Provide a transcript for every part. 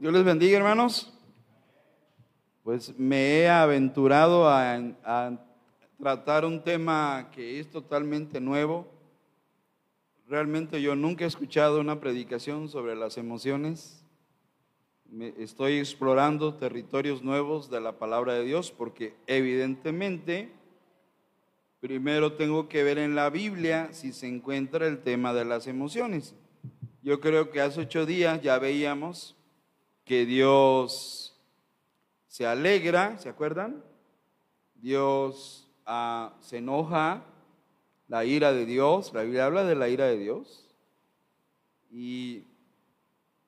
Dios les bendiga, hermanos. Pues me he aventurado a, tratar un tema que es totalmente nuevo. Realmente yo nunca he escuchado una predicación sobre las emociones. Me estoy explorando territorios nuevos de la palabra de Dios porque evidentemente primero tengo que ver en la Biblia si se encuentra el tema de las emociones. Yo creo que hace ocho días ya veíamos que Dios se alegra, ¿se acuerdan? Dios ah, se enoja, la ira de Dios, la Biblia habla de la ira de Dios. Y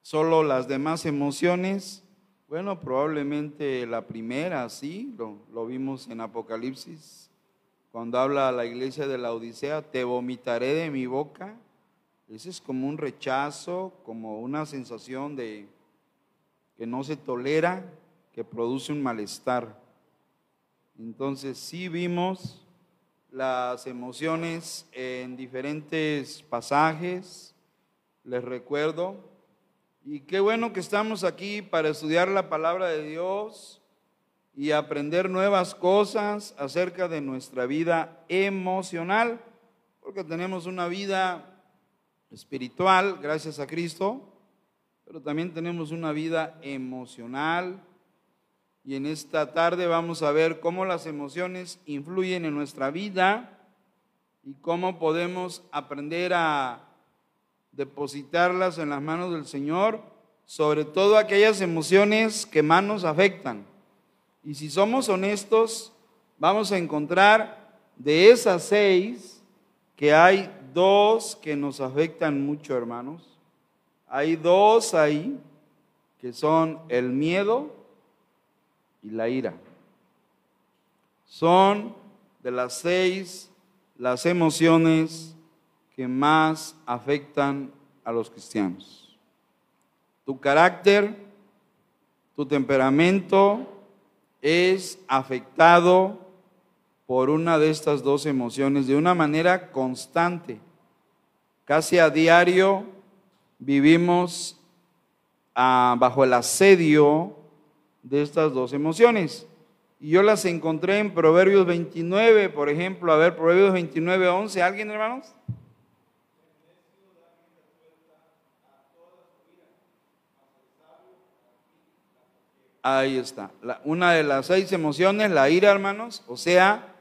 solo las demás emociones, bueno, probablemente la primera, sí, lo, vimos en Apocalipsis, cuando habla a la iglesia de la Odisea, te vomitaré de mi boca ese es como un rechazo, como una sensación de que no se tolera, que produce un malestar. Entonces sí vimos las emociones en diferentes pasajes, les recuerdo. Y qué bueno que estamos aquí para estudiar la palabra de Dios y aprender nuevas cosas acerca de nuestra vida emocional, porque tenemos una vida espiritual, gracias a Cristo, pero también tenemos una vida emocional. Y en esta tarde vamos a ver cómo las emociones influyen en nuestra vida y cómo podemos aprender a depositarlas en las manos del Señor, sobre todo aquellas emociones que más nos afectan. Y si somos honestos, vamos a encontrar de esas seis que hay dos que nos afectan mucho, hermanos. Hay dos ahí que son el miedo y la ira. Son de las seis las emociones que más afectan a los cristianos. Tu carácter, tu temperamento es afectado por una de estas dos emociones de una manera constante. Casi a diario vivimos ah, bajo el asedio de estas dos emociones. Y yo las encontré en Proverbios 29, por ejemplo. A ver, Proverbios 29, 11. ¿Alguien, hermanos? Ahí está. una de las seis emociones, la ira, hermanos. O sea,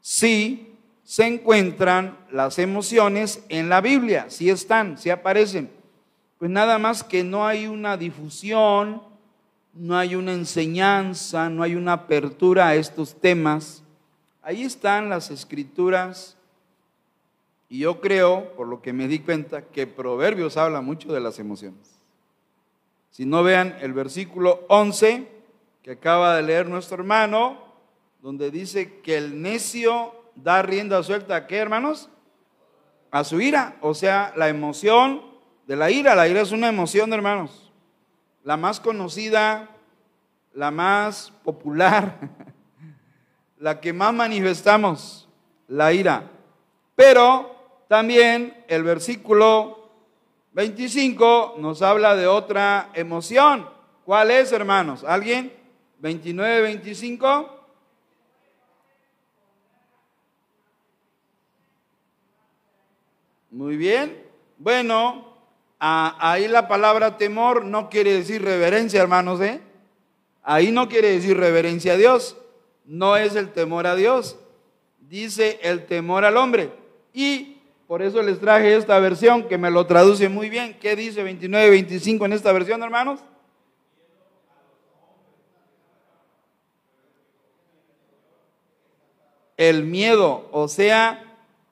si se encuentran las emociones en la Biblia, si están, si aparecen. Pues nada más que no hay una difusión, no hay una enseñanza, no hay una apertura a estos temas. Ahí están las escrituras y yo creo, por lo que me di cuenta, que Proverbios habla mucho de las emociones. Si no vean el versículo 11 que acaba de leer nuestro hermano, donde dice que el necio da rienda suelta a qué, hermanos? A su ira, o sea, la emoción de la ira. La ira es una emoción, hermanos. La más conocida, la más popular, la que más manifestamos, la ira. Pero también el versículo 25 nos habla de otra emoción. ¿Cuál es, hermanos? ¿Alguien? 29, 25. Muy bien. Bueno, ahí la palabra temor no quiere decir reverencia, hermanos, ¿eh? Ahí no quiere decir reverencia a Dios. No es el temor a Dios. Dice el temor al hombre. Y por eso les traje esta versión que me lo traduce muy bien. ¿Qué dice 29, 25 en esta versión, hermanos? El miedo, o sea,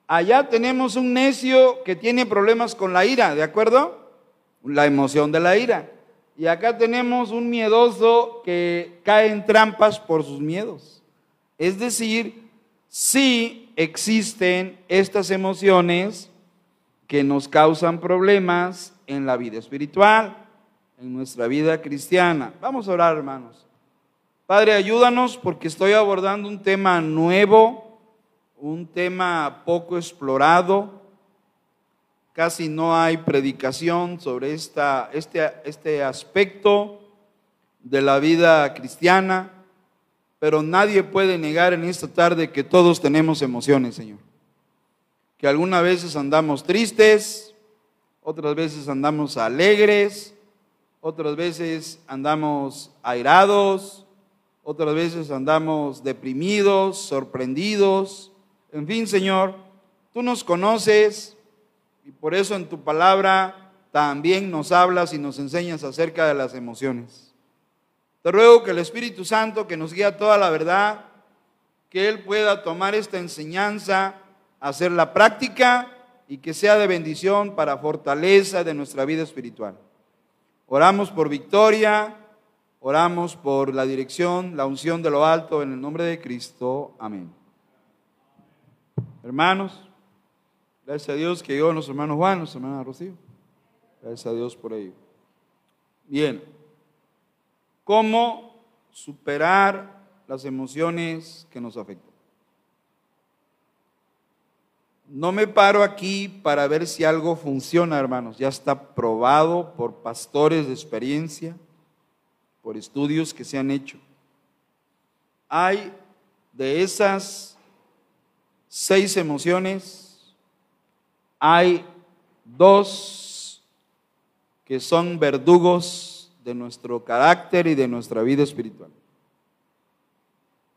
Allá tenemos un necio que tiene problemas con la ira, ¿de acuerdo? La emoción de la ira. Y acá tenemos un miedoso que cae en trampas por sus miedos. Es decir, sí existen estas emociones que nos causan problemas en la vida espiritual, en nuestra vida cristiana. Vamos a orar, hermanos. Padre, ayúdanos porque estoy abordando un tema nuevo un tema poco explorado, casi no hay predicación sobre esta, este, este aspecto de la vida cristiana, pero nadie puede negar en esta tarde que todos tenemos emociones, Señor. Que algunas veces andamos tristes, otras veces andamos alegres, otras veces andamos airados, otras veces andamos deprimidos, sorprendidos. En fin, Señor, tú nos conoces y por eso en tu palabra también nos hablas y nos enseñas acerca de las emociones. Te ruego que el Espíritu Santo, que nos guía toda la verdad, que Él pueda tomar esta enseñanza, hacerla práctica y que sea de bendición para fortaleza de nuestra vida espiritual. Oramos por victoria, oramos por la dirección, la unción de lo alto en el nombre de Cristo. Amén. Hermanos, gracias a Dios que yo, nuestro hermano Juan, nuestra hermana Rocío. Gracias a Dios por ello. Bien. ¿Cómo superar las emociones que nos afectan? No me paro aquí para ver si algo funciona, hermanos. Ya está probado por pastores de experiencia, por estudios que se han hecho. Hay de esas seis emociones, hay dos que son verdugos de nuestro carácter y de nuestra vida espiritual.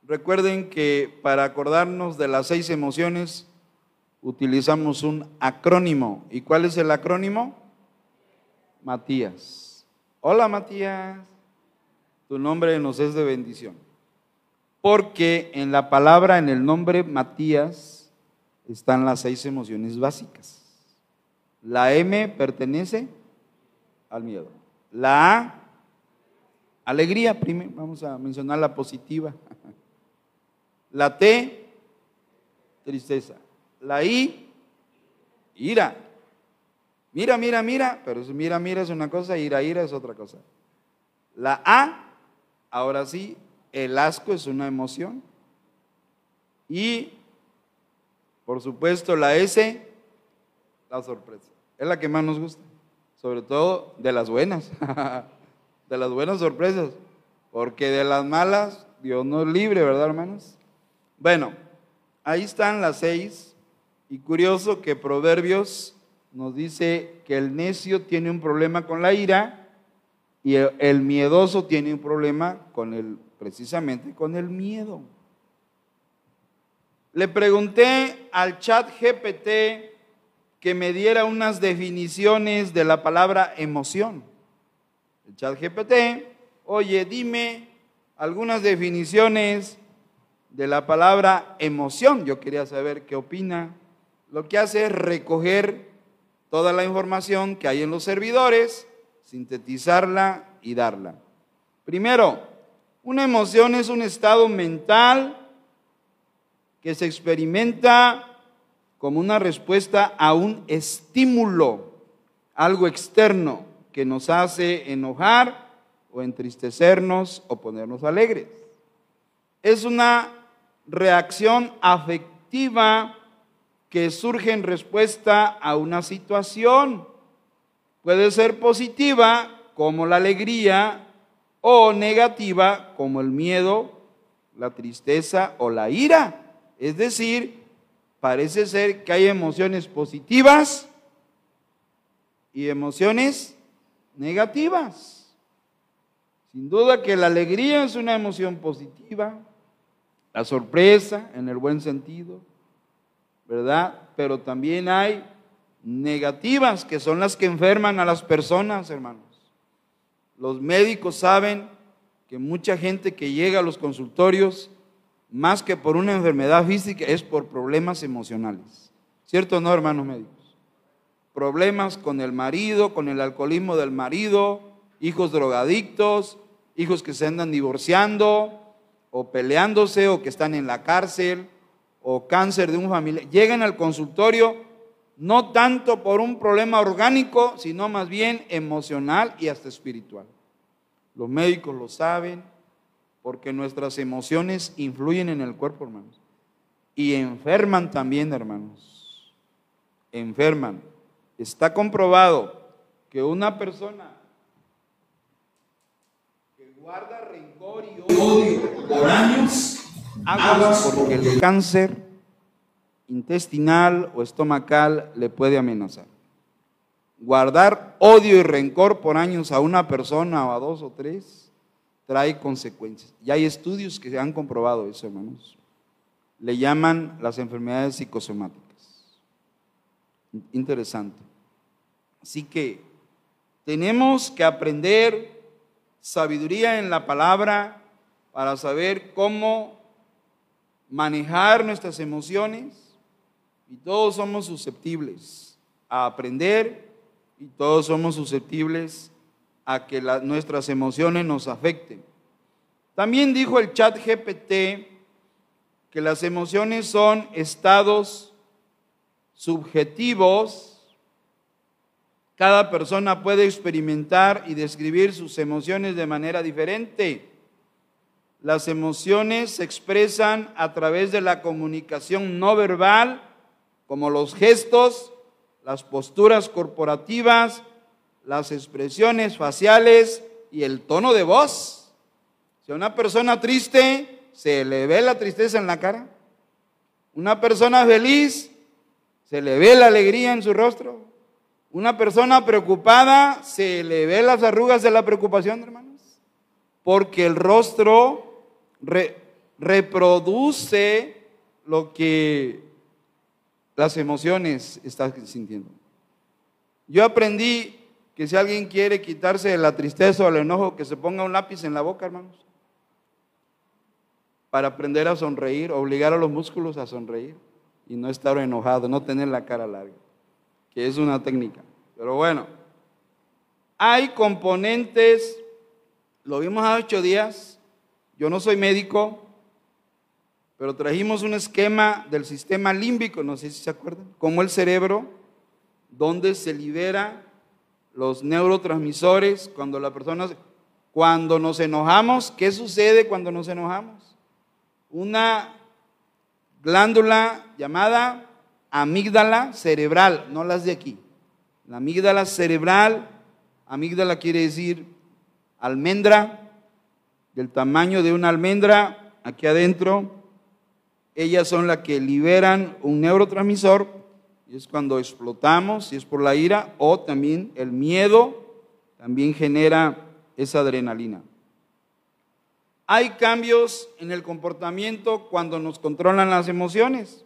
Recuerden que para acordarnos de las seis emociones utilizamos un acrónimo. ¿Y cuál es el acrónimo? Matías. Hola Matías, tu nombre nos es de bendición. Porque en la palabra, en el nombre Matías, están las seis emociones básicas. La M pertenece al miedo. La A Alegría, primero, vamos a mencionar la positiva. La T, tristeza. La I, ira. Mira, mira, mira, pero mira, mira es una cosa, ira, ira es otra cosa. La A, ahora sí, el asco es una emoción. Y, por supuesto, la S, la sorpresa. Es la que más nos gusta, sobre todo de las buenas. de las buenas sorpresas, porque de las malas Dios nos libre, ¿verdad, hermanos? Bueno, ahí están las seis, y curioso que Proverbios nos dice que el necio tiene un problema con la ira y el, miedoso tiene un problema con el, precisamente con el miedo. Le pregunté al chat GPT que me diera unas definiciones de la palabra emoción el chat GPT, oye, dime algunas definiciones de la palabra emoción. Yo quería saber qué opina. Lo que hace es recoger toda la información que hay en los servidores, sintetizarla y darla. Primero, una emoción es un estado mental que se experimenta como una respuesta a un estímulo, algo externo que nos hace enojar o entristecernos o ponernos alegres. Es una reacción afectiva que surge en respuesta a una situación. Puede ser positiva como la alegría o negativa como el miedo, la tristeza o la ira. Es decir, parece ser que hay emociones positivas y emociones negativas. Sin duda que la alegría es una emoción positiva, la sorpresa en el buen sentido, ¿verdad? Pero también hay negativas que son las que enferman a las personas, hermanos. Los médicos saben que mucha gente que llega a los consultorios, más que por una enfermedad física, es por problemas emocionales. ¿Cierto o no, hermanos médicos? problemas con el marido, con el alcoholismo del marido, hijos drogadictos, hijos que se andan divorciando o peleándose o que están en la cárcel o cáncer de un familiar. Llegan al consultorio no tanto por un problema orgánico, sino más bien emocional y hasta espiritual. Los médicos lo saben porque nuestras emociones influyen en el cuerpo, hermanos. Y enferman también, hermanos. Enferman. Está comprobado que una persona que guarda rencor y odio por años, aguas porque el cáncer intestinal o estomacal le puede amenazar. Guardar odio y rencor por años a una persona o a dos o tres trae consecuencias. Y hay estudios que han comprobado eso, hermanos. Le llaman las enfermedades psicosomáticas. Interesante. Así que tenemos que aprender sabiduría en la palabra para saber cómo manejar nuestras emociones y todos somos susceptibles a aprender y todos somos susceptibles a que nuestras emociones nos afecten. También dijo el chat GPT que las emociones son estados subjetivos cada persona puede experimentar y describir sus emociones de manera diferente. Las emociones se expresan a través de la comunicación no verbal, como los gestos, las posturas corporativas, las expresiones faciales y el tono de voz. Si a una persona triste se le ve la tristeza en la cara, una persona feliz se le ve la alegría en su rostro. Una persona preocupada se le ve las arrugas de la preocupación, hermanos, porque el rostro reproduce lo que las emociones están sintiendo. Yo aprendí que si alguien quiere quitarse la tristeza o el enojo, que se ponga un lápiz en la boca, hermanos, para aprender a sonreír, obligar a los músculos a sonreír y no estar enojado, no tener la cara larga que es una técnica. Pero bueno, hay componentes, lo vimos hace ocho días, yo no soy médico, pero trajimos un esquema del sistema límbico, no sé si se acuerdan, como el cerebro, donde se libera los neurotransmisores cuando la persona, cuando nos enojamos, ¿qué sucede cuando nos enojamos? Una glándula llamada amígdala cerebral, no las de aquí. La amígdala cerebral, amígdala quiere decir almendra, del tamaño de una almendra, aquí adentro. Ellas son las que liberan un neurotransmisor, y es cuando explotamos, si es por la ira, o también el miedo, también genera esa adrenalina. Hay cambios en el comportamiento cuando nos controlan las emociones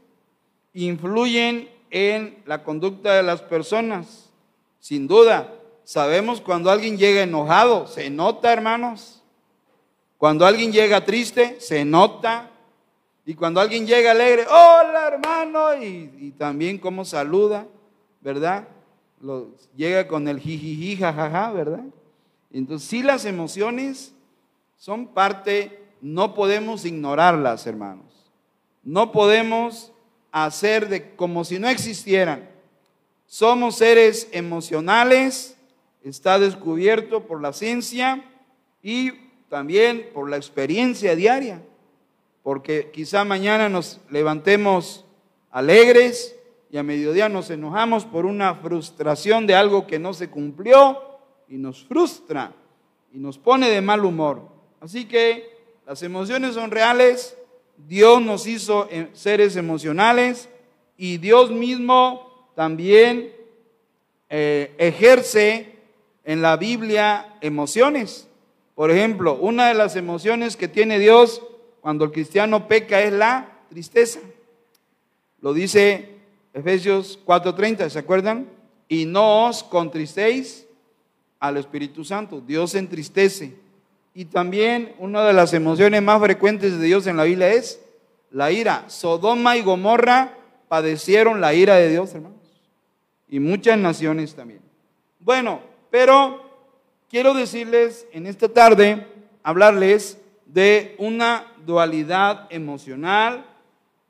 influyen en la conducta de las personas. Sin duda, sabemos cuando alguien llega enojado, se nota, hermanos. Cuando alguien llega triste, se nota. Y cuando alguien llega alegre, hola hermano, y, también cómo saluda, ¿verdad? llega con el jijiji, jajaja, ¿verdad? Entonces, sí las emociones son parte, no podemos ignorarlas, hermanos. No podemos hacer de como si no existieran. Somos seres emocionales, está descubierto por la ciencia y también por la experiencia diaria, porque quizá mañana nos levantemos alegres y a mediodía nos enojamos por una frustración de algo que no se cumplió y nos frustra y nos pone de mal humor. Así que las emociones son reales, Dios nos hizo eh, seres emocionales y Dios mismo también eh, ejerce en la Biblia emociones. Por ejemplo, una de las emociones que tiene Dios cuando el cristiano peca es la tristeza. Lo dice Efesios 4:30, ¿se acuerdan? Y no os contristéis al Espíritu Santo. Dios entristece. Y también una de las emociones más frecuentes de Dios en la Biblia es la ira. Sodoma y Gomorra padecieron la ira de Dios, hermanos. Y muchas naciones también. Bueno, pero quiero decirles en esta tarde, hablarles de una dualidad emocional,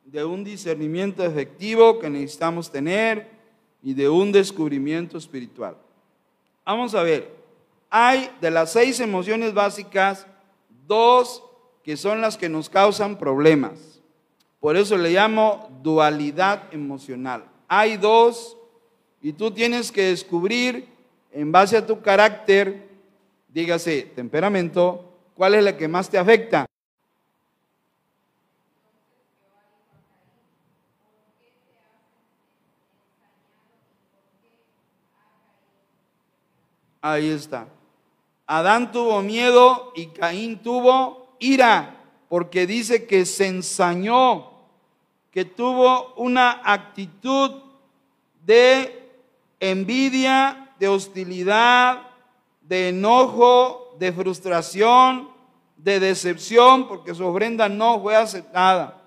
de un discernimiento efectivo que necesitamos tener y de un descubrimiento espiritual. Vamos a ver, hay de las seis emociones básicas, dos que son las que nos causan problemas. Por eso le llamo dualidad emocional. Hay dos y tú tienes que descubrir en base a tu carácter, dígase temperamento ¿cuál es la que más te afecta? Ahí está. Adán tuvo miedo y Caín tuvo ira, porque dice que se ensañó, que tuvo una actitud de envidia, de hostilidad, de enojo, de frustración, de decepción, porque su ofrenda no fue aceptada.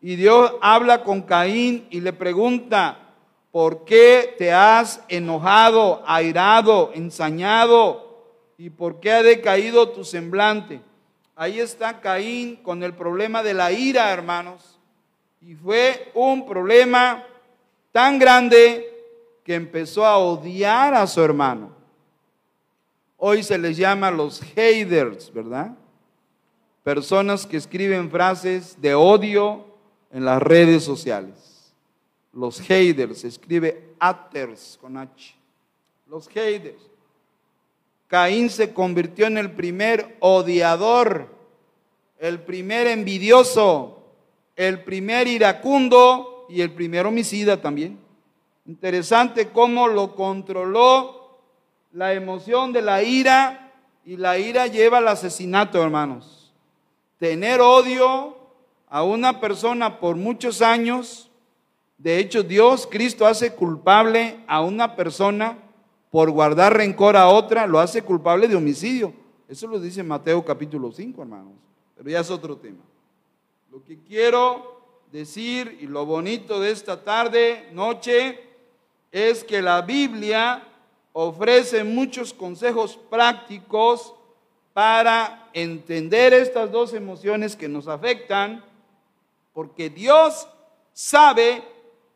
Y Dios habla con Caín y le pregunta, ¿por qué te has enojado, airado, ensañado? ¿Y por qué ha decaído tu semblante? Ahí está Caín con el problema de la ira, hermanos. Y fue un problema tan grande que empezó a odiar a su hermano. Hoy se les llama los haters, ¿verdad? Personas que escriben frases de odio en las redes sociales. Los haters, se escribe haters con H. Los haters. Caín se convirtió en el primer odiador, el primer envidioso, el primer iracundo y el primer homicida también. Interesante cómo lo controló la emoción de la ira y la ira lleva al asesinato, hermanos. Tener odio a una persona por muchos años, de hecho Dios, Cristo hace culpable a una persona por guardar rencor a otra, lo hace culpable de homicidio. Eso lo dice Mateo capítulo 5, hermanos. Pero ya es otro tema. Lo que quiero decir y lo bonito de esta tarde, noche, es que la Biblia ofrece muchos consejos prácticos para entender estas dos emociones que nos afectan, porque Dios sabe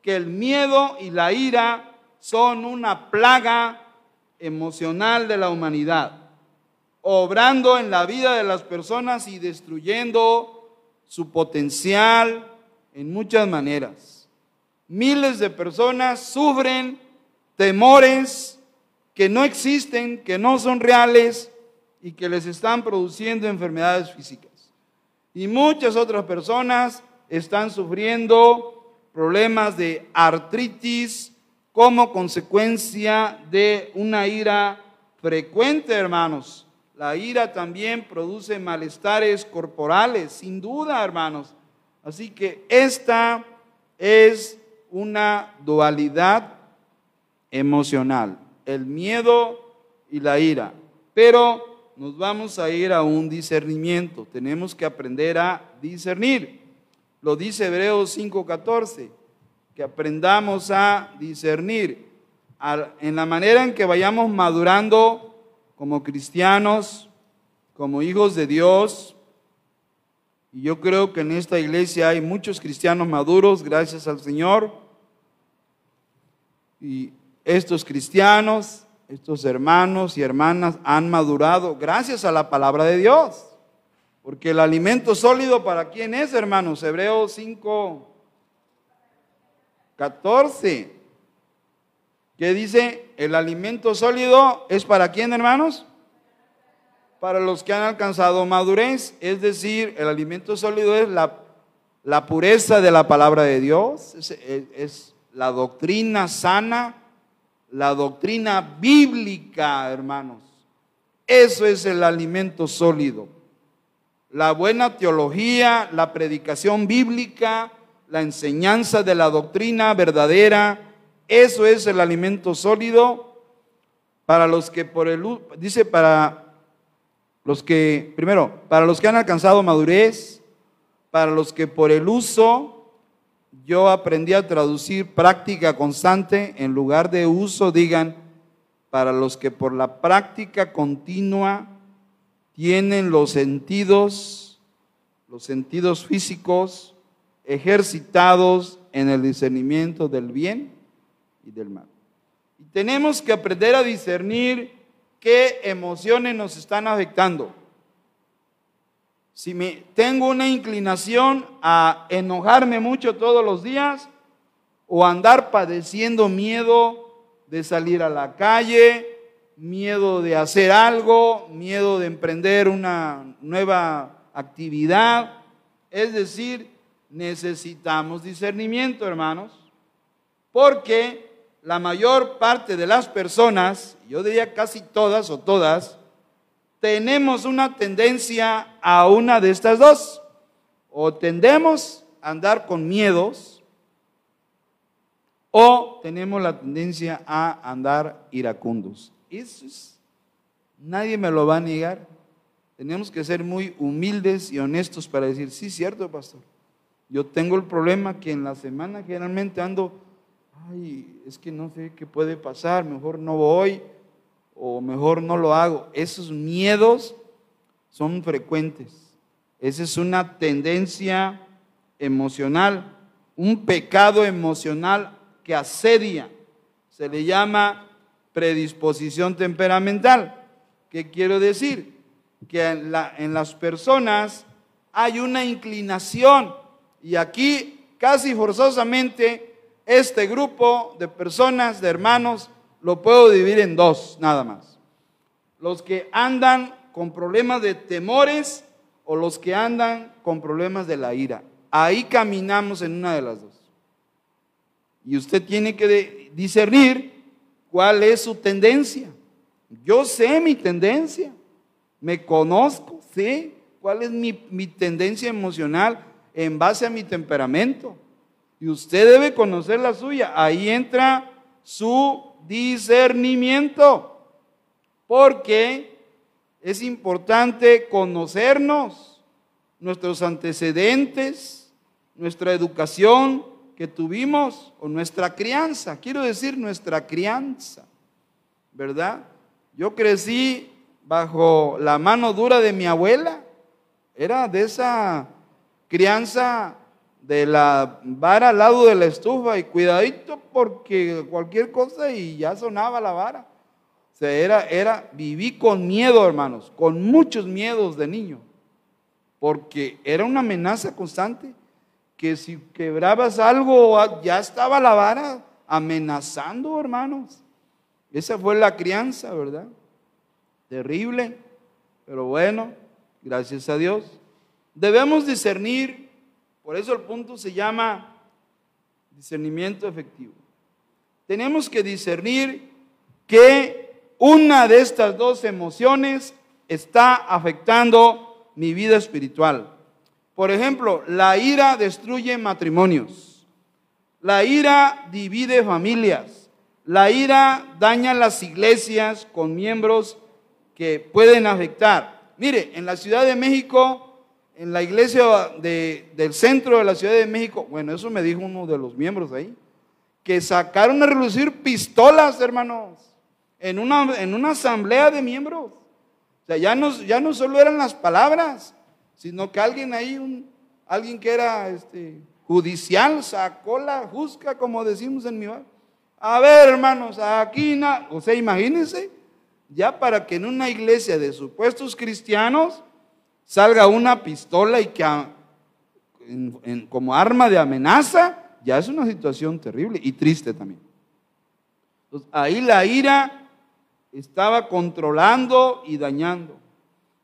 que el miedo y la ira son una plaga emocional de la humanidad, obrando en la vida de las personas y destruyendo su potencial en muchas maneras. Miles de personas sufren temores que no existen, que no son reales y que les están produciendo enfermedades físicas. Y muchas otras personas están sufriendo problemas de artritis, como consecuencia de una ira frecuente, hermanos. La ira también produce malestares corporales, sin duda, hermanos. Así que esta es una dualidad emocional, el miedo y la ira. Pero nos vamos a ir a un discernimiento. Tenemos que aprender a discernir. Lo dice Hebreos 5:14 que aprendamos a discernir en la manera en que vayamos madurando como cristianos, como hijos de Dios. Y yo creo que en esta iglesia hay muchos cristianos maduros, gracias al Señor. Y estos cristianos, estos hermanos y hermanas han madurado gracias a la palabra de Dios. Porque el alimento sólido para quién es, hermanos? Hebreos 5, 14. ¿Qué dice? El alimento sólido es para quién, hermanos? Para los que han alcanzado madurez. Es decir, el alimento sólido es la, la pureza de la palabra de Dios. Es, es la doctrina sana, la doctrina bíblica, hermanos. Eso es el alimento sólido. La buena teología, la predicación bíblica, la enseñanza de la doctrina verdadera, eso es el alimento sólido para los que por el dice para los que primero, para los que han alcanzado madurez, para los que por el uso yo aprendí a traducir práctica constante en lugar de uso digan para los que por la práctica continua tienen los sentidos los sentidos físicos ejercitados en el discernimiento del bien y del mal. Y tenemos que aprender a discernir qué emociones nos están afectando. Si me, tengo una inclinación a enojarme mucho todos los días o andar padeciendo miedo de salir a la calle, miedo de hacer algo, miedo de emprender una nueva actividad. Es decir, necesitamos discernimiento, hermanos, porque la mayor parte de las personas, yo diría casi todas o todas, tenemos una tendencia a una de estas dos. O tendemos a andar con miedos, o tenemos la tendencia a andar iracundos. Eso es, nadie me lo va a negar. Tenemos que ser muy humildes y honestos para decir, sí, cierto, pastor. Yo tengo el problema que en la semana generalmente ando, ay, es que no sé qué puede pasar, mejor no voy o mejor no lo hago. Esos miedos son frecuentes. Esa es una tendencia emocional, un pecado emocional que asedia. Se le llama predisposición temperamental. ¿Qué quiero decir? Que en, en las personas hay una inclinación y aquí casi forzosamente este grupo de personas, de hermanos, lo puedo dividir en dos, nada más. Los que andan con problemas de temores o los que andan con problemas de la ira. Ahí caminamos en una de las dos. Y usted tiene que discernir cuál es su tendencia. Yo sé mi tendencia, me conozco, sé cuál es mi, mi tendencia emocional en base a mi temperamento. Y usted debe conocer la suya. Ahí entra su discernimiento, porque es importante conocernos, nuestros antecedentes, nuestra educación que tuvimos o nuestra crianza, quiero decir nuestra crianza, ¿verdad? Yo crecí bajo la mano dura de mi abuela, era de esa crianza de la vara al lado de la estufa y cuidadito porque cualquier cosa y ya sonaba la vara. O sea, era, era, viví con miedo, hermanos, con muchos miedos de niño, porque era una amenaza constante que si quebrabas algo ya estaba la vara amenazando, hermanos. Esa fue la crianza, ¿verdad? Terrible, pero bueno, gracias a Dios. Debemos discernir por eso el punto se llama discernimiento efectivo. Tenemos que discernir que una de estas dos emociones está afectando mi vida espiritual. Por ejemplo, la ira destruye matrimonios. La ira divide familias. La ira daña las iglesias con miembros que pueden afectar. Mire, en la Ciudad de México en la iglesia del centro de la Ciudad de México, bueno, eso me dijo uno de los miembros ahí, que sacaron a relucir pistolas, hermanos, en una, en una asamblea de miembros. O sea, ya no, ya no solo eran las palabras, sino que alguien ahí, un, alguien que era este, judicial, sacó la juzga, como decimos en mi barrio. A ver, hermanos, aquí, o sea, imagínense, ya para que en una iglesia de supuestos cristianos, salga una pistola y que como arma de amenaza, ya es una situación terrible y triste también. Entonces, ahí la ira estaba controlando y dañando.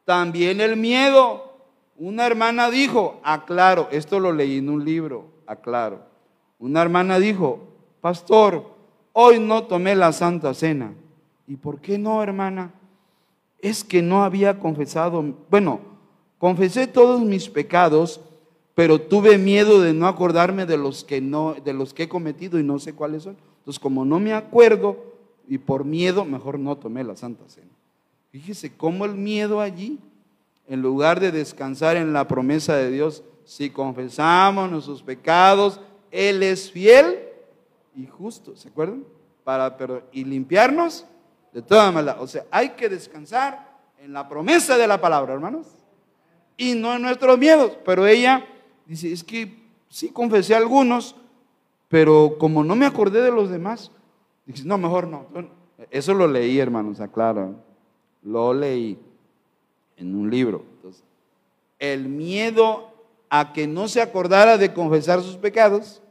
También el miedo. Una hermana dijo, aclaro, esto lo leí en un libro, aclaro. Una hermana dijo, pastor, hoy no tomé la Santa Cena. ¿Y por qué no, hermana? Es que no había confesado, bueno, Confesé todos mis pecados, pero tuve miedo de no acordarme de los que no de los que he cometido y no sé cuáles son. Entonces, como no me acuerdo y por miedo, mejor no tomé la Santa Cena. Fíjese cómo el miedo allí, en lugar de descansar en la promesa de Dios, si confesamos nuestros pecados, Él es fiel y justo, ¿se acuerdan? Para y limpiarnos de toda maldad. O sea, hay que descansar en la promesa de la palabra, hermanos y no en nuestros miedos. Pero ella dice, es que sí confesé algunos, pero como no me acordé de los demás, dice, no, mejor no. Eso lo leí, hermanos, aclaro. Lo leí en un libro. Entonces, el miedo a que no se acordara de confesar sus pecados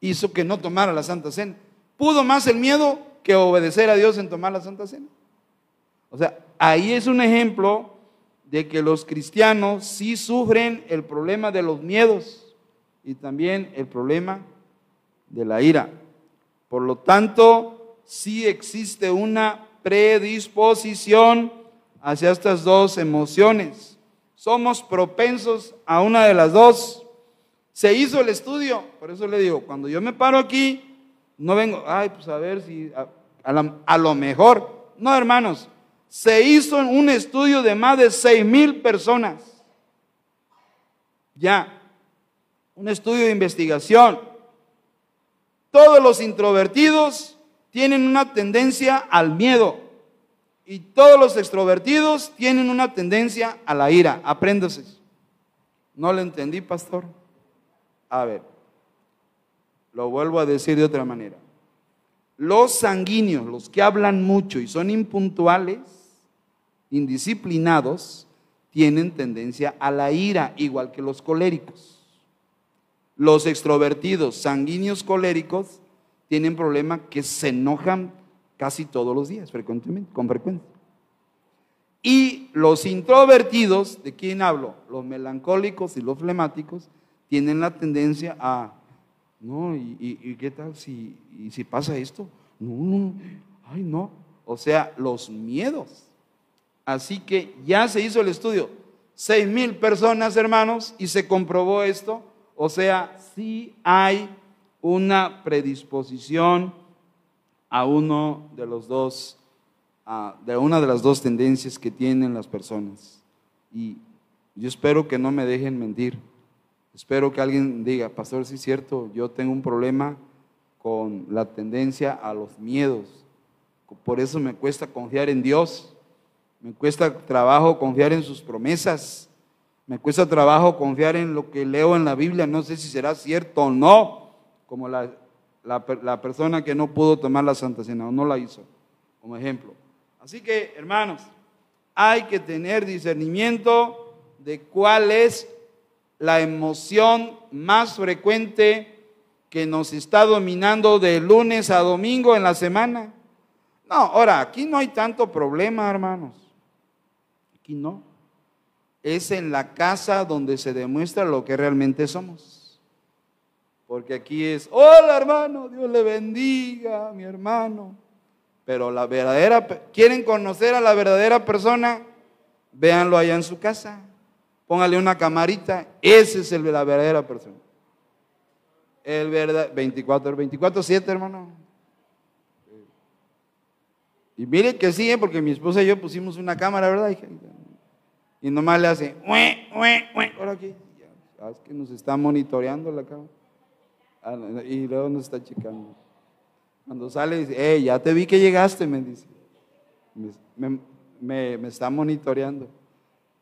hizo que no tomara la Santa Cena. ¿Pudo más el miedo que obedecer a Dios en tomar la Santa Cena? O sea, ahí es un ejemplo de que los cristianos sí sufren el problema de los miedos y también el problema de la ira. Por lo tanto, sí existe una predisposición hacia estas dos emociones. Somos propensos a una de las dos. Se hizo el estudio, por eso le digo, cuando yo me paro aquí, no vengo, ay, pues a ver si a, lo mejor. No, hermanos, se hizo un estudio de más de seis mil personas. Ya, un estudio de investigación. Todos los introvertidos tienen una tendencia al miedo y todos los extrovertidos tienen una tendencia a la ira. Apréndase. No lo entendí, pastor. A ver, lo vuelvo a decir de otra manera. Los sanguíneos, los que hablan mucho y son impuntuales, indisciplinados, tienen tendencia a la ira, igual que los coléricos. Los extrovertidos, sanguíneos coléricos, tienen problema que se enojan casi todos los días, frecuentemente, con frecuencia. Y los introvertidos, ¿de quién hablo? Los melancólicos y los flemáticos, tienen la tendencia a, no, ¿y, qué tal si, si pasa esto? No, no, ay, no. O sea, los miedos. Así que ya se hizo el estudio. Seis mil personas, hermanos, y se comprobó esto. O sea, sí hay una predisposición a uno de los dos, de una de las dos tendencias que tienen las personas. Y yo espero que no me dejen mentir. Espero que alguien diga, pastor, sí es cierto, yo tengo un problema con la tendencia a los miedos. Por eso me cuesta confiar en Dios. Me cuesta trabajo confiar en sus promesas. Me cuesta trabajo confiar en lo que leo en la Biblia. No sé si será cierto o no. Como la, la persona que no pudo tomar la Santa Cena o no la hizo, como ejemplo. Así que, hermanos, hay que tener discernimiento de cuál es la emoción más frecuente que nos está dominando de lunes a domingo en la semana. No, ahora, aquí no hay tanto problema, hermanos. Aquí no. Es en la casa donde se demuestra lo que realmente somos. Porque aquí es, hola hermano, Dios le bendiga, mi hermano. Pero la verdadera, ¿quieren conocer a la verdadera persona? Véanlo allá en su casa póngale una camarita, ese es el, la verdadera persona. El verdad, 24, 24, 7, hermano. Y mire que sí, ¿eh? porque mi esposa y yo pusimos una cámara, ¿verdad? Y nomás le hace, ue, ue, ue, ahora aquí. Es que nos está monitoreando la cámara. Ah, y luego nos está checando. Cuando sale, dice, hey, ya te vi que llegaste, me dice. Me, me, me está monitoreando.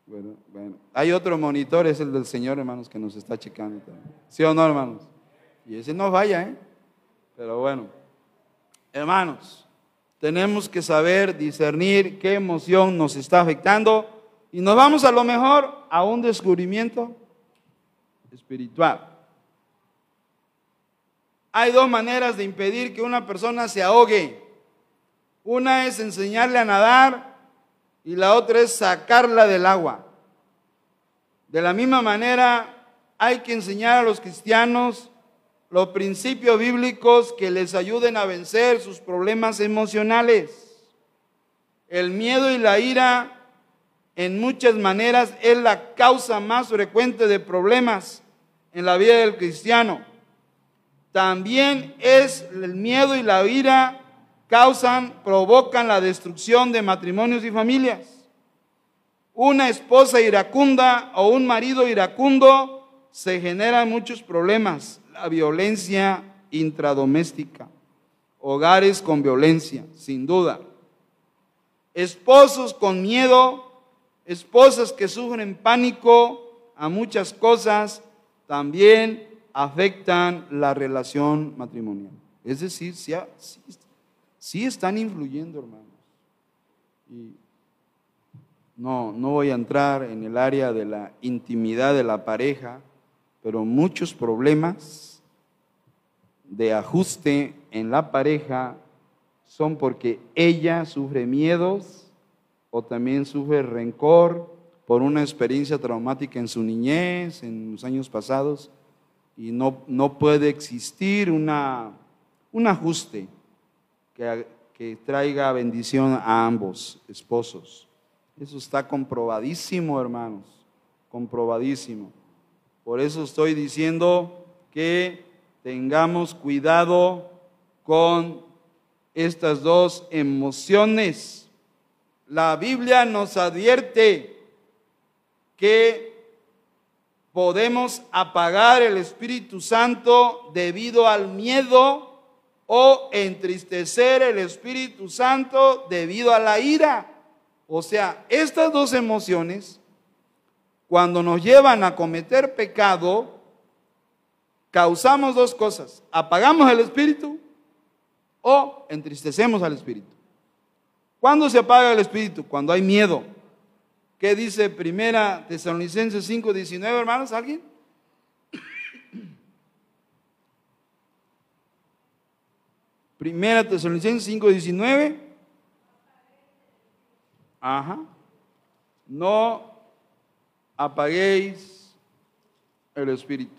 Bueno, bueno. Hay otro monitor, es el del Señor, hermanos, que nos está checando también. ¿Sí o no, hermanos? Y ese no vaya, ¿eh? Pero bueno, hermanos, tenemos que saber discernir qué emoción nos está afectando y nos vamos a lo mejor a un descubrimiento espiritual. Hay dos maneras de impedir que una persona se ahogue. Una es enseñarle a nadar y la otra es sacarla del agua. De la misma manera, hay que enseñar a los cristianos los principios bíblicos que les ayuden a vencer sus problemas emocionales. El miedo y la ira en muchas maneras es la causa más frecuente de problemas en la vida del cristiano. También es el miedo y la ira causan, provocan la destrucción de matrimonios y familias. Una esposa iracunda o un marido iracundo se generan muchos problemas. La violencia intradoméstica, hogares con violencia, sin duda. Esposos con miedo, esposas que sufren pánico a muchas cosas, también afectan la relación matrimonial. Es decir, sí están influyendo, hermanos. Y no, no voy a entrar en el área de la intimidad de la pareja, pero muchos problemas de ajuste en la pareja son porque ella sufre miedos o también sufre rencor por una experiencia traumática en su niñez, en los años pasados, y no, no puede existir una, un ajuste que, que traiga bendición a ambos esposos. Eso está comprobadísimo, hermanos, comprobadísimo. Por eso estoy diciendo que tengamos cuidado con estas dos emociones. La Biblia nos advierte que podemos apagar el Espíritu Santo debido al miedo o entristecer el Espíritu Santo debido a la ira. O sea, estas dos emociones, cuando nos llevan a cometer pecado, causamos dos cosas. Apagamos el Espíritu o entristecemos al Espíritu. ¿Cuándo se apaga el Espíritu? Cuando hay miedo. ¿Qué dice Primera Tesalonicenses 5, 19, hermanos? ¿Alguien? Primera Tesalonicenses 5, 19. Ajá. No apaguéis el espíritu.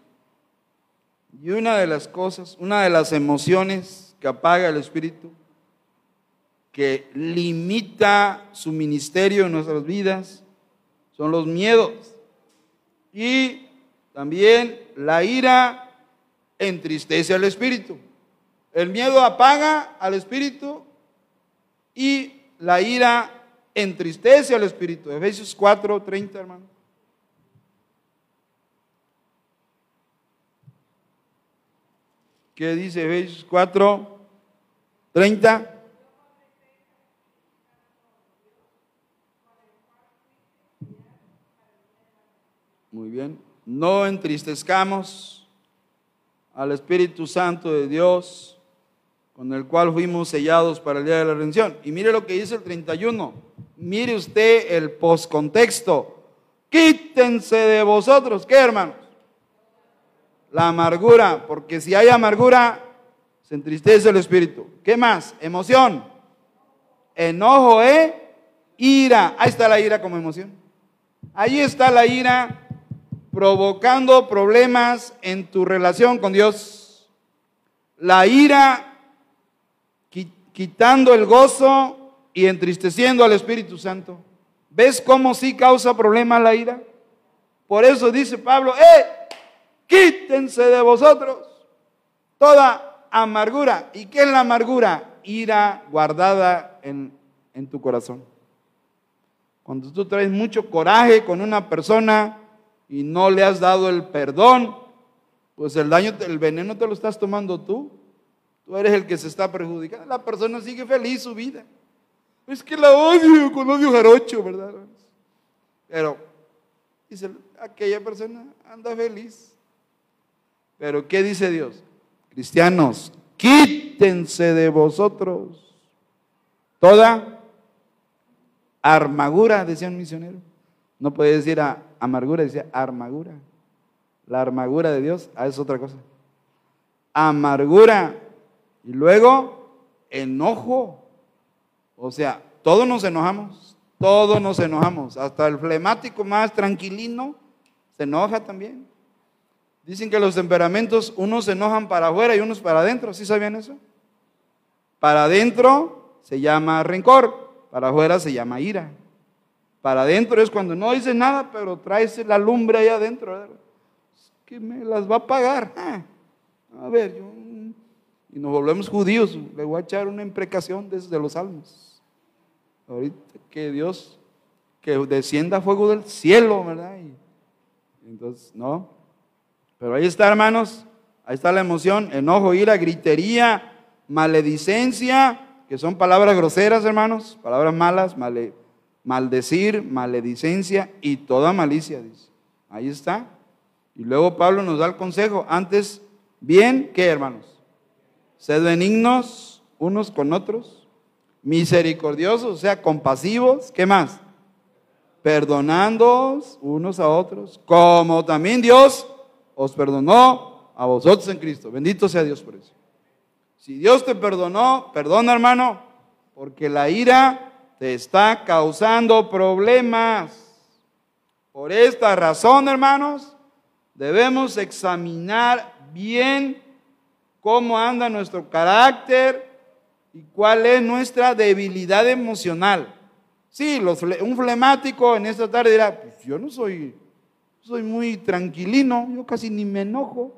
Y una de las cosas, una de las emociones que apaga el espíritu, que limita su ministerio en nuestras vidas, son los miedos. Y también la ira entristece al espíritu. El miedo apaga al espíritu y la ira entristece al espíritu. Efesios 4, 30, hermano. ¿Qué dice Efesios 4, 30? Muy bien. No entristezcamos al Espíritu Santo de Dios, con el cual fuimos sellados para el día de la redención. Y mire lo que dice el 31. Mire usted el poscontexto. Quítense de vosotros, ¿qué hermanos? La amargura, porque si hay amargura, se entristece el espíritu. ¿Qué más? Emoción. Enojo, ¿eh? Ira. Ahí está la ira como emoción. Ahí está la ira provocando problemas en tu relación con Dios. La ira quitando el gozo y entristeciendo al Espíritu Santo. ¿Ves cómo sí causa problema la ira? Por eso dice Pablo, ¡eh! Quítense de vosotros toda amargura. ¿Y qué es la amargura? Ira guardada en, en tu corazón. Cuando tú traes mucho coraje con una persona, y no le has dado el perdón, pues el daño, el veneno te lo estás tomando tú. Tú eres el que se está perjudicando. La persona sigue feliz su vida. Es que la odio con odio jarocho, ¿verdad? Pero, dice, aquella persona anda feliz. Pero, ¿qué dice Dios? Cristianos, quítense de vosotros toda armadura, decía un misionero. No puede decir a amargura, decía armadura. La armadura de Dios ah, es otra cosa. Amargura. Y luego, enojo. O sea, todos nos enojamos. Todos nos enojamos. Hasta el flemático más tranquilino se enoja también. Dicen que los temperamentos, unos se enojan para afuera y unos para adentro. ¿Sí sabían eso? Para adentro se llama rencor, para afuera se llama ira. Para adentro es cuando no dice nada, pero traes la lumbre ahí adentro. que me las va a pagar. Ah, a ver, yo, y nos volvemos judíos. Le voy a echar una imprecación desde los salmos. Ahorita que Dios, que descienda fuego del cielo, ¿verdad? entonces, no. Pero ahí está, hermanos. Ahí está la emoción, enojo, ira, gritería, maledicencia, que son palabras groseras, hermanos, palabras malas, male, maldecir, maledicencia y toda malicia, dice. Ahí está. Y luego Pablo nos da el consejo, antes, bien, ¿qué hermanos? Sed benignos unos con otros, misericordiosos, o sea, compasivos, ¿qué más? Perdonándoos unos a otros, como también Dios os perdonó a vosotros en Cristo. Bendito sea Dios por eso. Si Dios te perdonó, perdona hermano, porque la ira te está causando problemas. Por esta razón, hermanos, debemos examinar bien cómo anda nuestro carácter y cuál es nuestra debilidad emocional. Sí, un flemático en esta tarde dirá, pues yo no soy, soy muy tranquilino, yo casi ni me enojo.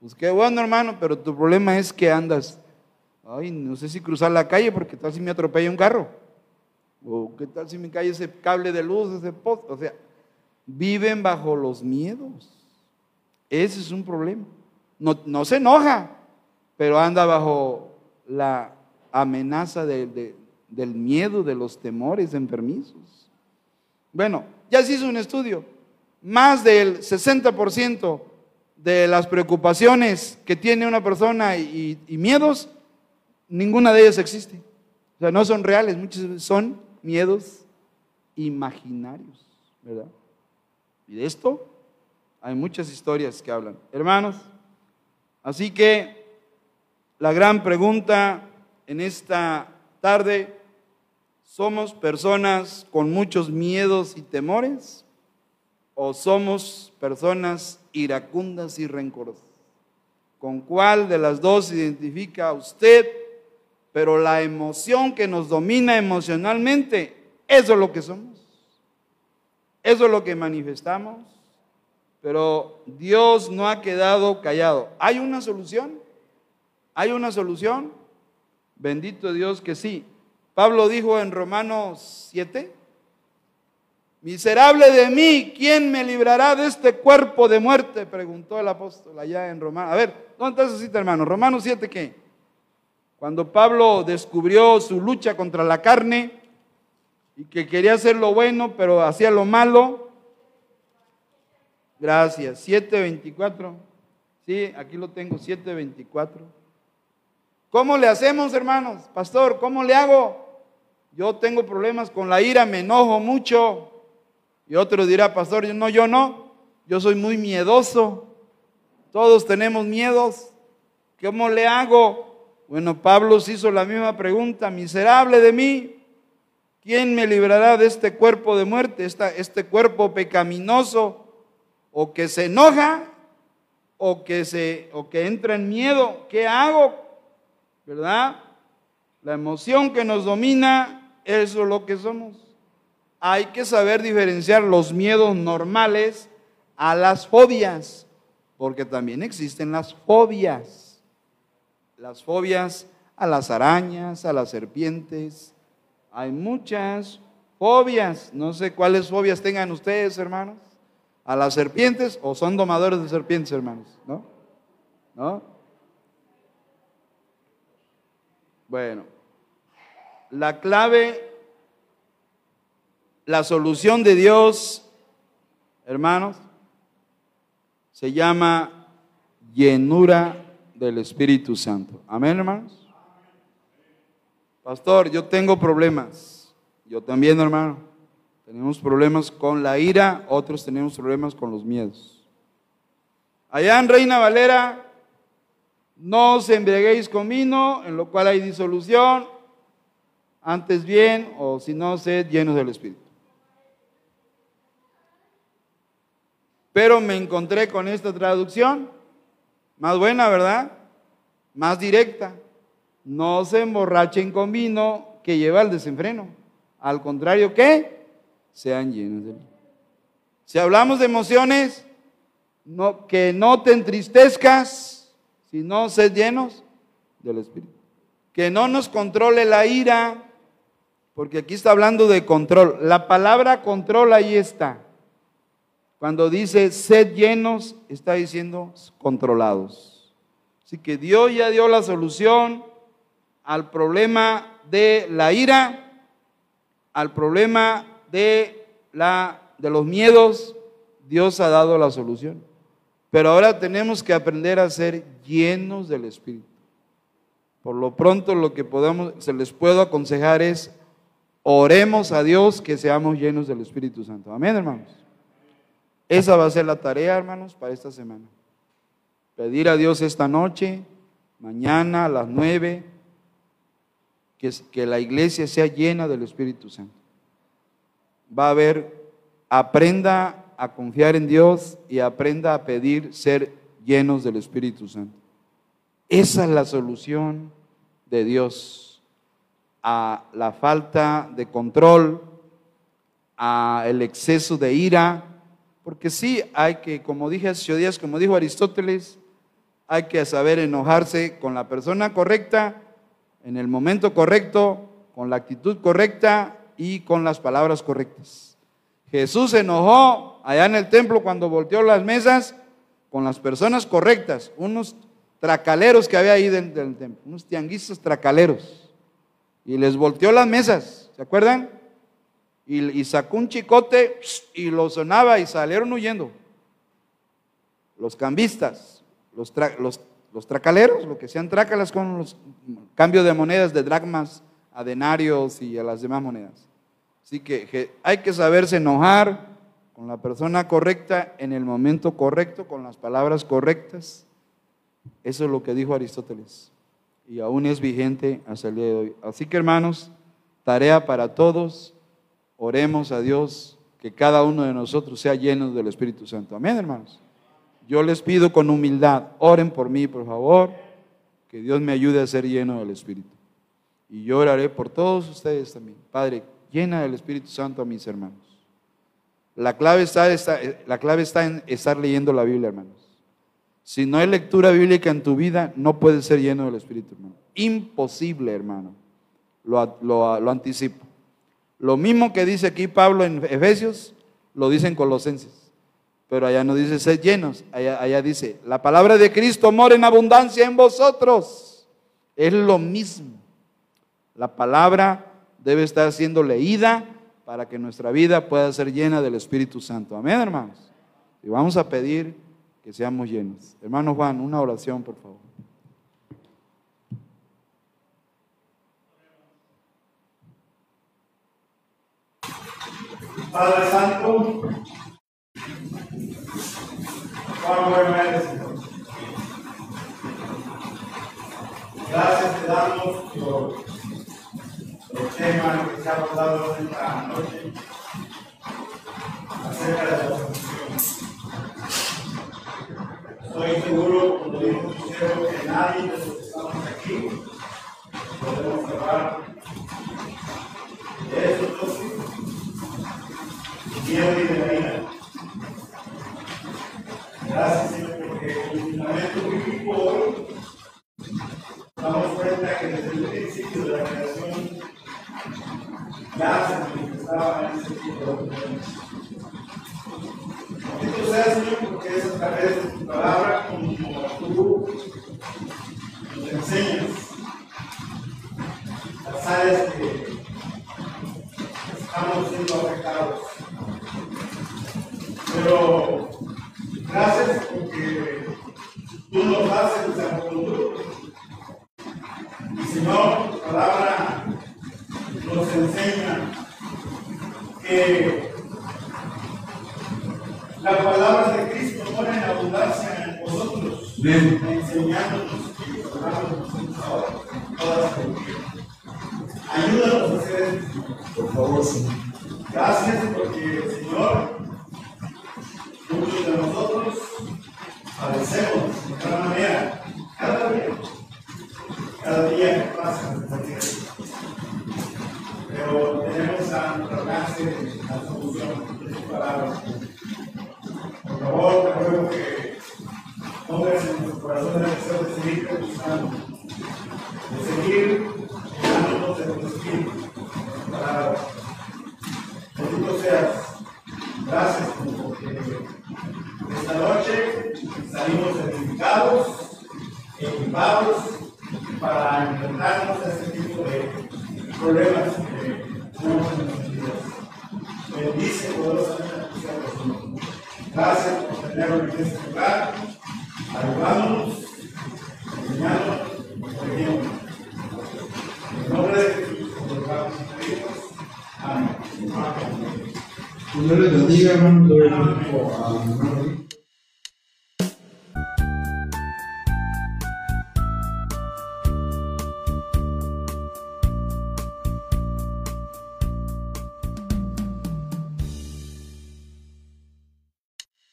Pues qué bueno, hermano, pero tu problema es que andas, ay, no sé si cruzar la calle porque tal si me atropella un carro. O qué tal si me cae ese cable de luz, ese poste. O sea, viven bajo los miedos. Ese es un problema. No, no se enoja, pero anda bajo la amenaza del miedo, de los temores enfermizos. Bueno, ya se hizo un estudio. Más del 60% de las preocupaciones que tiene una persona y, miedos, ninguna de ellas existe. O sea, no son reales, muchos son miedos imaginarios, ¿verdad? Y de esto hay muchas historias que hablan. Hermanos, así que la gran pregunta en esta tarde, ¿somos personas con muchos miedos y temores? ¿O somos personas iracundas y rencorosas? ¿Con cuál de las dos identifica usted? Pero la emoción que nos domina emocionalmente, eso es lo que somos. Eso es lo que manifestamos. Pero Dios no ha quedado callado. ¿Hay una solución? ¿Hay una solución? Bendito Dios que sí. Pablo dijo en Romanos 7, miserable de mí, ¿quién me librará de este cuerpo de muerte? Preguntó el apóstol allá en Romanos. A ver, ¿dónde está esa cita, hermano? Romanos 7, ¿qué? Cuando Pablo descubrió su lucha contra la carne y que quería hacer lo bueno, pero hacía lo malo. Gracias, 7.24. Sí, aquí lo tengo, 7.24. ¿Cómo le hacemos, hermanos? Pastor, ¿cómo le hago? Yo tengo problemas con la ira, me enojo mucho. Y otro dirá, pastor, no, yo no. Yo soy muy miedoso. Todos tenemos miedos. ¿Cómo le hago? Bueno, Pablo se hizo la misma pregunta, miserable de mí, ¿quién me librará de este cuerpo de muerte, este cuerpo pecaminoso, o que se enoja, o que, se, o que entra en miedo? ¿Qué hago? ¿Verdad? La emoción que nos domina, eso es lo que somos. Hay que saber diferenciar los miedos normales a las fobias, porque también existen las fobias las fobias a las arañas, a las serpientes. Hay muchas fobias. No sé cuáles fobias tengan ustedes, hermanos. A las serpientes o son domadores de serpientes, hermanos. ¿No? ¿No? Bueno, la clave, la solución de Dios, hermanos, se llama llenura del Espíritu Santo. Amén, hermanos. Pastor, yo tengo problemas. Yo también, hermano. Tenemos problemas con la ira, otros tenemos problemas con los miedos. Allá en Reina Valera, no os embriaguéis con vino, en lo cual hay disolución, antes bien, o si no, sed llenos del Espíritu. Pero me encontré con esta traducción más buena, ¿verdad? Más directa. No se emborrachen con vino que lleva al desenfreno. Al contrario, ¿qué? Sean llenos de. Si hablamos de emociones, no, que no te entristezcas, sino sed llenos del Espíritu. Que no nos controle la ira, porque aquí está hablando de control. La palabra control ahí está. Cuando dice sed llenos, está diciendo controlados. Así que Dios ya dio la solución al problema de la ira, al problema de, la, de los miedos. Dios ha dado la solución. Pero ahora tenemos que aprender a ser llenos del Espíritu. Por lo pronto lo que podemos, se les puedo aconsejar es oremos a Dios que seamos llenos del Espíritu Santo. Amén, hermanos. Esa va a ser la tarea, hermanos, para esta semana. Pedir a Dios esta noche, mañana a las nueve, que, que la iglesia sea llena del Espíritu Santo. Va a haber, aprenda a confiar en Dios y aprenda a pedir ser llenos del Espíritu Santo. Esa es la solución de Dios a la falta de control, a el exceso de ira, porque sí hay que, como dije hace días, como dijo Aristóteles, hay que saber enojarse con la persona correcta, en el momento correcto, con la actitud correcta y con las palabras correctas. Jesús se enojó allá en el templo cuando volteó las mesas con las personas correctas, unos tracaleros que había ahí dentro del templo, unos tianguistas tracaleros. Y les volteó las mesas, ¿se acuerdan? Y, sacó un chicote y lo sonaba y salieron huyendo. Los cambistas, los, los, tracaleros, lo que sean trácalas con los cambios de monedas de dracmas a denarios y a las demás monedas. Así que hay que saberse enojar con la persona correcta en el momento correcto, con las palabras correctas eso es lo que dijo Aristóteles y aún es vigente hasta el día de hoy. Así que hermanos, tarea para todos, oremos a Dios que cada uno de nosotros sea lleno del Espíritu Santo. Amén, hermanos. Yo les pido con humildad, oren por mí, por favor, que Dios me ayude a ser lleno del Espíritu. Y yo oraré por todos ustedes también. Padre, llena del Espíritu Santo a mis hermanos. La clave está, en estar leyendo la Biblia, hermanos. Si no hay lectura bíblica en tu vida, no puedes ser lleno del Espíritu, hermano. Imposible, hermano. Lo, anticipo. Lo mismo que dice aquí Pablo en Efesios, lo dice en Colosenses. Pero allá no dice ser llenos, allá, allá dice, la palabra de Cristo mora en abundancia en vosotros. Es lo mismo. La palabra debe estar siendo leída para que nuestra vida pueda ser llena del Espíritu Santo. Amén, hermanos. Y vamos a pedir que seamos llenos. Hermano Juan, una oración, por favor. Padre Santo, cuán bueno Gracias te damos por el tema que se ha hablado esta noche acerca de la Estoy seguro, como dijo Quiero que nadie de los que estamos aquí podemos hablar de esos dos miedo y de la vida. Gracias, Señor, porque el fundamento bíblico hoy damos cuenta que desde el principio de la creación ya se manifestaba en ese tipo de opiniones. Bendito sea, Señor, porque es a través de tu palabra como tú nos enseñas las áreas que estamos siendo afectados. Pero gracias porque tú nos haces esa conducta. Y Señor, tu palabra nos enseña que la palabra de Cristo pone en abundancia en vosotros, enseñándonos y Ayúdanos a hacer por favor, Señor. Gracias porque,